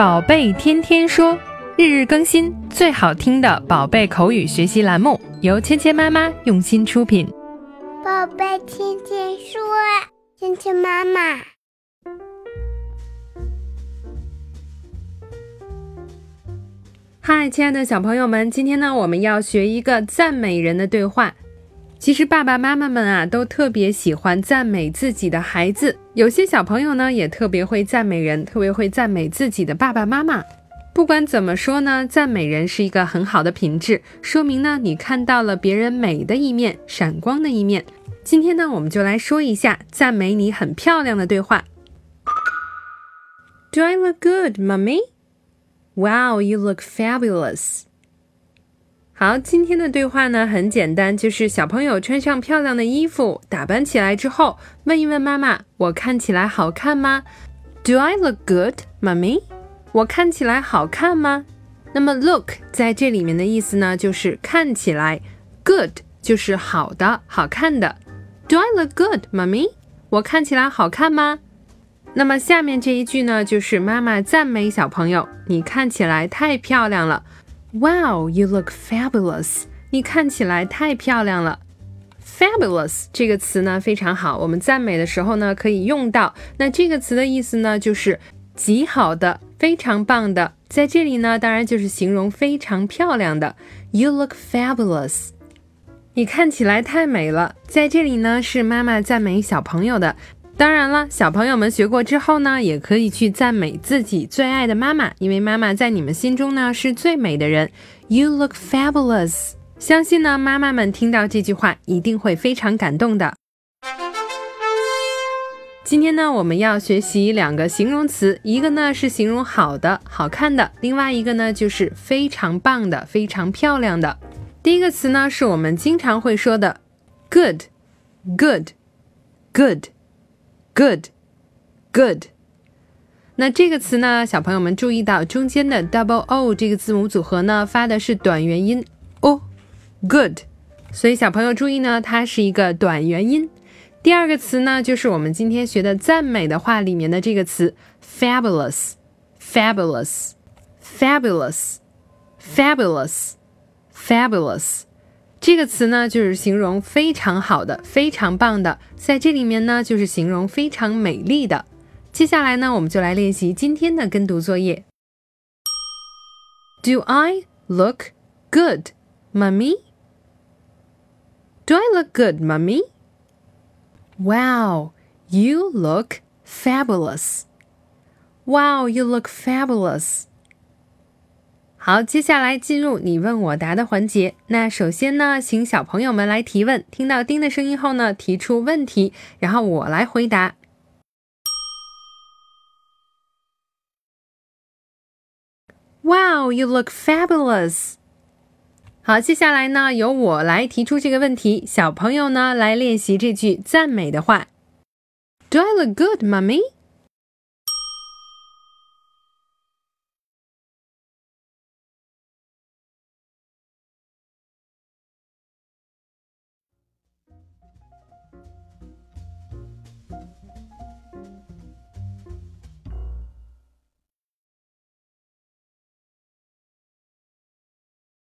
宝贝天天说，日日更新，最好听的宝贝口语学习栏目，由芊芊妈妈用心出品。宝贝天天说，芊芊妈妈。嗨，亲爱的小朋友们，今天呢，我们要学一个赞美人的对话。其实爸爸妈妈们啊，都特别喜欢赞美自己的孩子。有些小朋友呢，也特别会赞美人，特别会赞美自己的爸爸妈妈。不管怎么说呢，赞美人是一个很好的品质，说明呢，你看到了别人美的一面，闪光的一面。今天呢，我们就来说一下赞美你很漂亮的对话。Do I look good, mommy? Wow, you look fabulous. 好，今天的对话呢很简单，就是小朋友穿上漂亮的衣服，打扮起来之后，问一问妈妈：“我看起来好看吗？”Do I look good, mommy？我看起来好看吗？那么 look 在这里面的意思呢，就是看起来，good 就是好的、好看的。Do I look good, mommy？我看起来好看吗？那么下面这一句呢，就是妈妈赞美小朋友：“你看起来太漂亮了。” Wow, you look fabulous! 你看起来太漂亮了。Fabulous 这个词呢非常好，我们赞美的时候呢可以用到。那这个词的意思呢就是极好的、非常棒的。在这里呢，当然就是形容非常漂亮的。You look fabulous！你看起来太美了。在这里呢，是妈妈赞美小朋友的。当然了，小朋友们学过之后呢，也可以去赞美自己最爱的妈妈，因为妈妈在你们心中呢是最美的人。You look fabulous。相信呢，妈妈们听到这句话一定会非常感动的。今天呢，我们要学习两个形容词，一个呢是形容好的、好看的，另外一个呢就是非常棒的、非常漂亮的。第一个词呢是我们经常会说的，good，good，good。Good. Good. 那这个词呢，小朋友们注意到中间的 double O 这个字母组合呢，发的是短元音 O good. 所以小朋友注意呢，它是一个短元音，第二个词呢，就是我们今天学的赞美的话里面的这个词 fabulous. Fabulous. Fabulous. Fabulous. Fabulous。这个词呢，就是形容非常好的、非常棒的，在这里面呢，就是形容非常美丽的。接下来呢，我们就来练习今天的跟读作业。Do I look good, mummy? Do I look good, mummy? Wow, you look fabulous. Wow, you look fabulous. 好，接下来进入你问我答的环节。那首先呢，请小朋友们来提问。听到丁的声音后呢，提出问题，然后我来回答。Wow, you look fabulous！好，接下来呢，由我来提出这个问题，小朋友呢来练习这句赞美的话。Do I look good, mommy?